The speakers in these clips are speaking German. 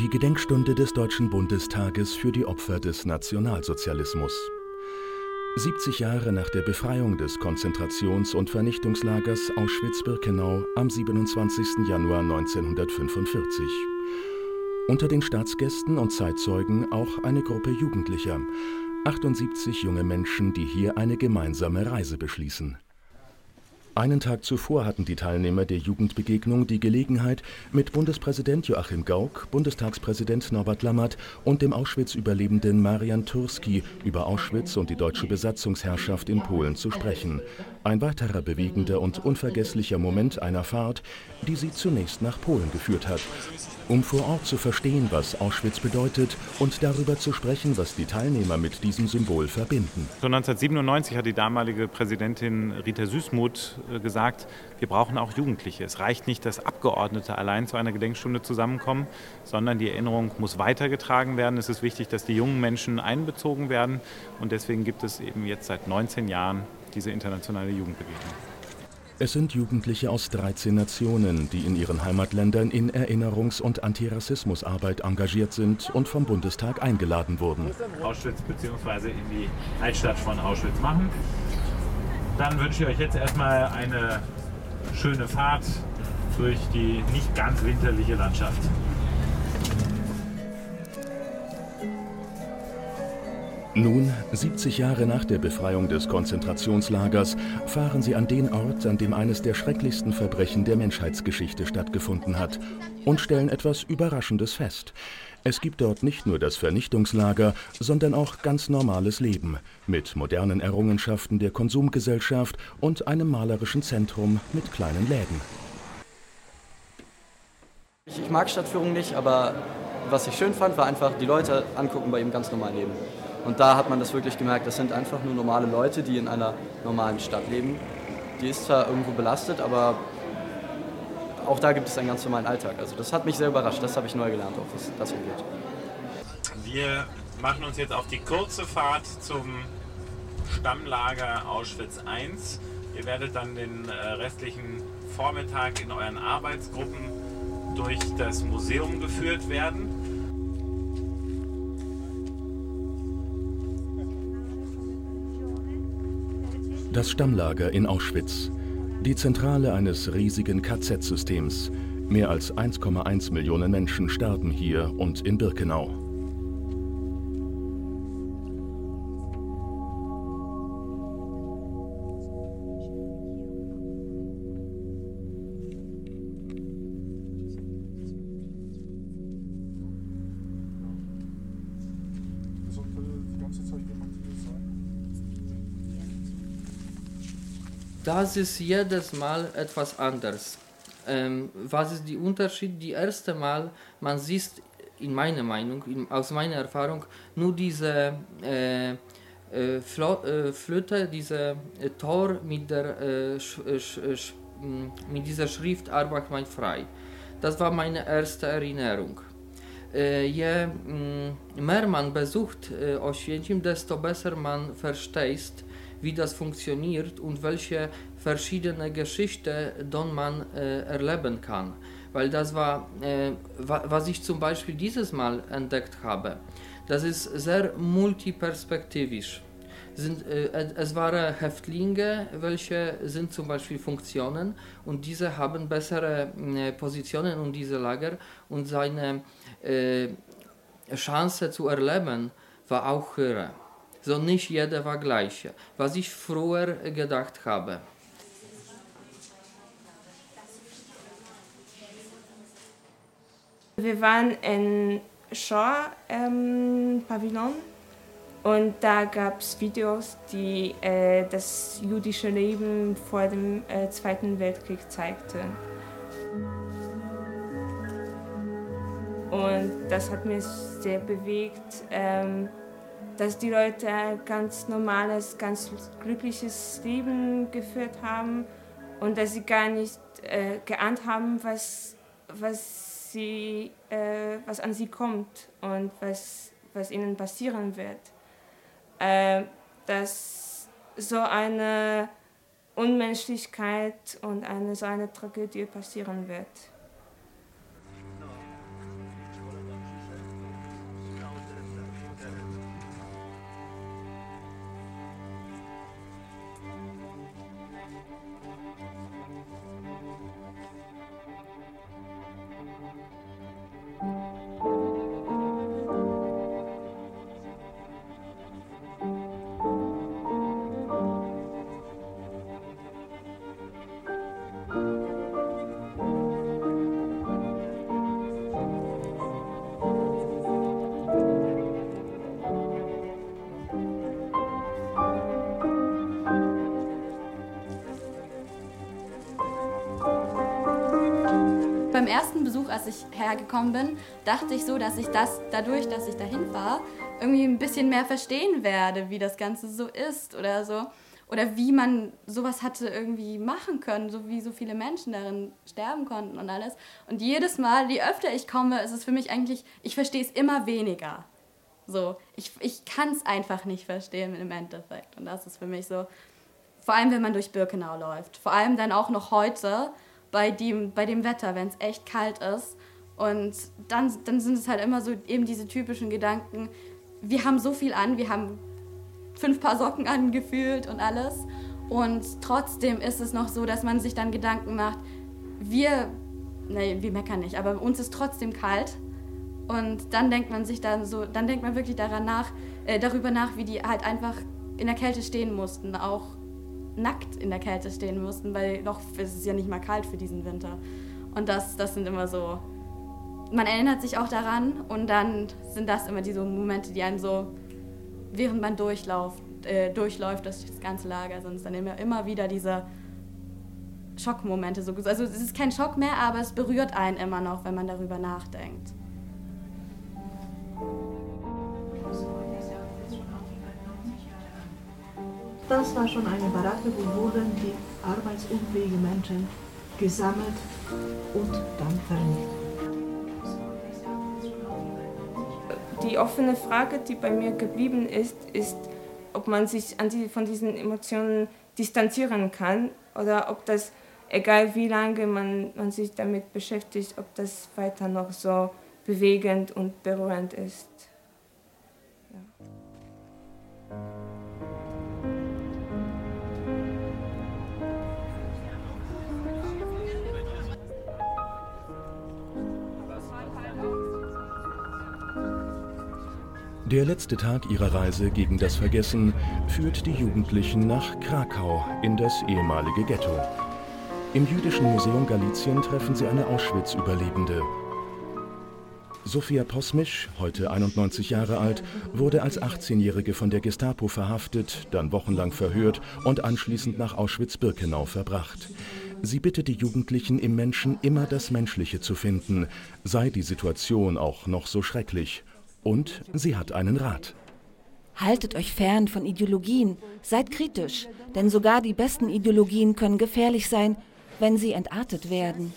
Die Gedenkstunde des Deutschen Bundestages für die Opfer des Nationalsozialismus. 70 Jahre nach der Befreiung des Konzentrations- und Vernichtungslagers Auschwitz-Birkenau am 27. Januar 1945. Unter den Staatsgästen und Zeitzeugen auch eine Gruppe Jugendlicher, 78 junge Menschen, die hier eine gemeinsame Reise beschließen. Einen Tag zuvor hatten die Teilnehmer der Jugendbegegnung die Gelegenheit, mit Bundespräsident Joachim Gauck, Bundestagspräsident Norbert Lammert und dem Auschwitz-Überlebenden Marian Turski über Auschwitz und die deutsche Besatzungsherrschaft in Polen zu sprechen. Ein weiterer bewegender und unvergesslicher Moment einer Fahrt, die sie zunächst nach Polen geführt hat, um vor Ort zu verstehen, was Auschwitz bedeutet und darüber zu sprechen, was die Teilnehmer mit diesem Symbol verbinden. Schon 1997 hat die damalige Präsidentin Rita Süßmuth gesagt, wir brauchen auch Jugendliche. Es reicht nicht, dass Abgeordnete allein zu einer Gedenkstunde zusammenkommen, sondern die Erinnerung muss weitergetragen werden. Es ist wichtig, dass die jungen Menschen einbezogen werden und deswegen gibt es eben jetzt seit 19 Jahren diese internationale Jugendbegegnung. Es sind Jugendliche aus 13 Nationen, die in ihren Heimatländern in Erinnerungs- und Antirassismusarbeit engagiert sind und vom Bundestag eingeladen wurden. Auschwitz bzw. in die Altstadt von Auschwitz machen. Dann wünsche ich euch jetzt erstmal eine schöne Fahrt durch die nicht ganz winterliche Landschaft. Nun, 70 Jahre nach der Befreiung des Konzentrationslagers, fahren sie an den Ort, an dem eines der schrecklichsten Verbrechen der Menschheitsgeschichte stattgefunden hat, und stellen etwas Überraschendes fest. Es gibt dort nicht nur das Vernichtungslager, sondern auch ganz normales Leben, mit modernen Errungenschaften der Konsumgesellschaft und einem malerischen Zentrum mit kleinen Läden. Ich mag Stadtführung nicht, aber was ich schön fand, war einfach die Leute angucken bei ihrem ganz normalen Leben. Und da hat man das wirklich gemerkt, das sind einfach nur normale Leute, die in einer normalen Stadt leben. Die ist zwar irgendwo belastet, aber auch da gibt es einen ganz normalen Alltag. Also das hat mich sehr überrascht, das habe ich neu gelernt, auch was das angeht. Wir machen uns jetzt auf die kurze Fahrt zum Stammlager Auschwitz I. Ihr werdet dann den äh, restlichen Vormittag in euren Arbeitsgruppen durch das Museum geführt werden. Das Stammlager in Auschwitz. Die Zentrale eines riesigen KZ-Systems. Mehr als 1,1 Millionen Menschen starben hier und in Birkenau. Das ist jedes Mal etwas anders. Ähm, was ist der Unterschied? Die erste Mal, man sieht in meiner Meinung, in, aus meiner Erfahrung, nur diese äh, äh, äh, Flöte, diese äh, Tor mit, der, äh, sch, äh, sch, mit dieser Schrift Arbeit macht frei. Das war meine erste Erinnerung. je mehr man besucht Oświęcim, desto besser man versteht, wie das funktioniert und welche verschiedene Geschichten dort man äh, erleben kann. Weil das war, äh, was ich zum Beispiel dieses Mal entdeckt habe, das ist sehr multiperspektivisch. Sind, äh, es waren Häftlinge, welche sind zum Beispiel Funktionen und diese haben bessere äh, Positionen in diese Lager und seine äh, Chance zu erleben war auch höher so nicht jeder war gleich, was ich früher gedacht habe. Wir waren in Shaw ähm, Pavillon und da gab es Videos, die äh, das jüdische Leben vor dem äh, Zweiten Weltkrieg zeigten. Und das hat mich sehr bewegt. Ähm, dass die Leute ein ganz normales, ganz glückliches Leben geführt haben und dass sie gar nicht äh, geahnt haben, was, was, sie, äh, was an sie kommt und was, was ihnen passieren wird. Äh, dass so eine Unmenschlichkeit und eine, so eine Tragödie passieren wird. Was ich hergekommen bin, dachte ich so, dass ich das dadurch, dass ich dahin war, irgendwie ein bisschen mehr verstehen werde, wie das Ganze so ist oder so. Oder wie man sowas hatte irgendwie machen können, so wie so viele Menschen darin sterben konnten und alles. Und jedes Mal, je öfter ich komme, ist es für mich eigentlich, ich verstehe es immer weniger. So, ich, ich kann es einfach nicht verstehen im Endeffekt. Und das ist für mich so, vor allem wenn man durch Birkenau läuft. Vor allem dann auch noch heute bei dem, bei dem Wetter, wenn es echt kalt ist. Und dann, dann sind es halt immer so eben diese typischen Gedanken, wir haben so viel an, wir haben fünf Paar Socken angefühlt und alles. Und trotzdem ist es noch so, dass man sich dann Gedanken macht, wir, nee, wir meckern nicht, aber uns ist trotzdem kalt. Und dann denkt man sich dann so, dann denkt man wirklich daran nach, äh, darüber nach, wie die halt einfach in der Kälte stehen mussten, auch nackt in der Kälte stehen mussten, weil noch ist es ja nicht mal kalt für diesen Winter. Und das, das sind immer so, man erinnert sich auch daran und dann sind das immer diese Momente, die einen so während man durchlauft, äh, durchläuft, das, das ganze Lager, es dann immer, immer wieder diese Schockmomente. So, also es ist kein Schock mehr, aber es berührt einen immer noch, wenn man darüber nachdenkt. Das war schon eine Baracke, wo wurden die arbeitsunfähigen Menschen gesammelt und dann vernichtet. die offene Frage, die bei mir geblieben ist, ist, ob man sich die, von diesen Emotionen distanzieren kann oder ob das, egal wie lange man, man sich damit beschäftigt, ob das weiter noch so bewegend und berührend ist. Der letzte Tag ihrer Reise gegen das Vergessen führt die Jugendlichen nach Krakau in das ehemalige Ghetto. Im Jüdischen Museum Galizien treffen sie eine Auschwitz-Überlebende. Sophia Posmisch, heute 91 Jahre alt, wurde als 18-Jährige von der Gestapo verhaftet, dann wochenlang verhört und anschließend nach Auschwitz-Birkenau verbracht. Sie bittet die Jugendlichen im Menschen immer das Menschliche zu finden, sei die Situation auch noch so schrecklich. Und sie hat einen Rat. Haltet euch fern von Ideologien, seid kritisch, denn sogar die besten Ideologien können gefährlich sein, wenn sie entartet werden.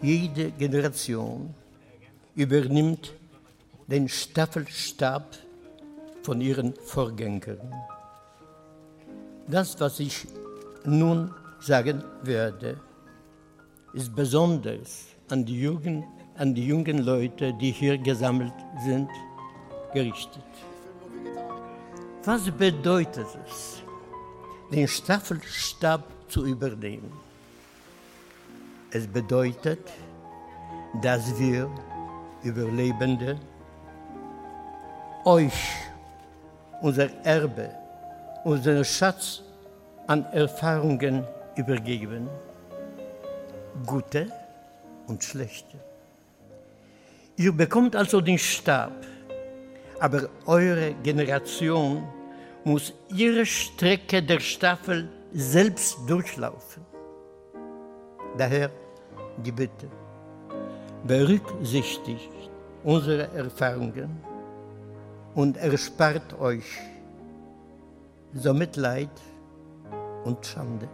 Jede Generation übernimmt den Staffelstab von ihren Vorgängern. Das, was ich nun sagen werde, ist besonders an die, Jugend, an die jungen Leute, die hier gesammelt sind, gerichtet. Was bedeutet es, den Staffelstab zu übernehmen? Es bedeutet, dass wir Überlebende euch unser Erbe, unseren Schatz an Erfahrungen übergeben gute und schlechte. Ihr bekommt also den Stab, aber eure Generation muss ihre Strecke der Staffel selbst durchlaufen. Daher die Bitte, berücksichtigt unsere Erfahrungen und erspart euch so Mitleid und Schande.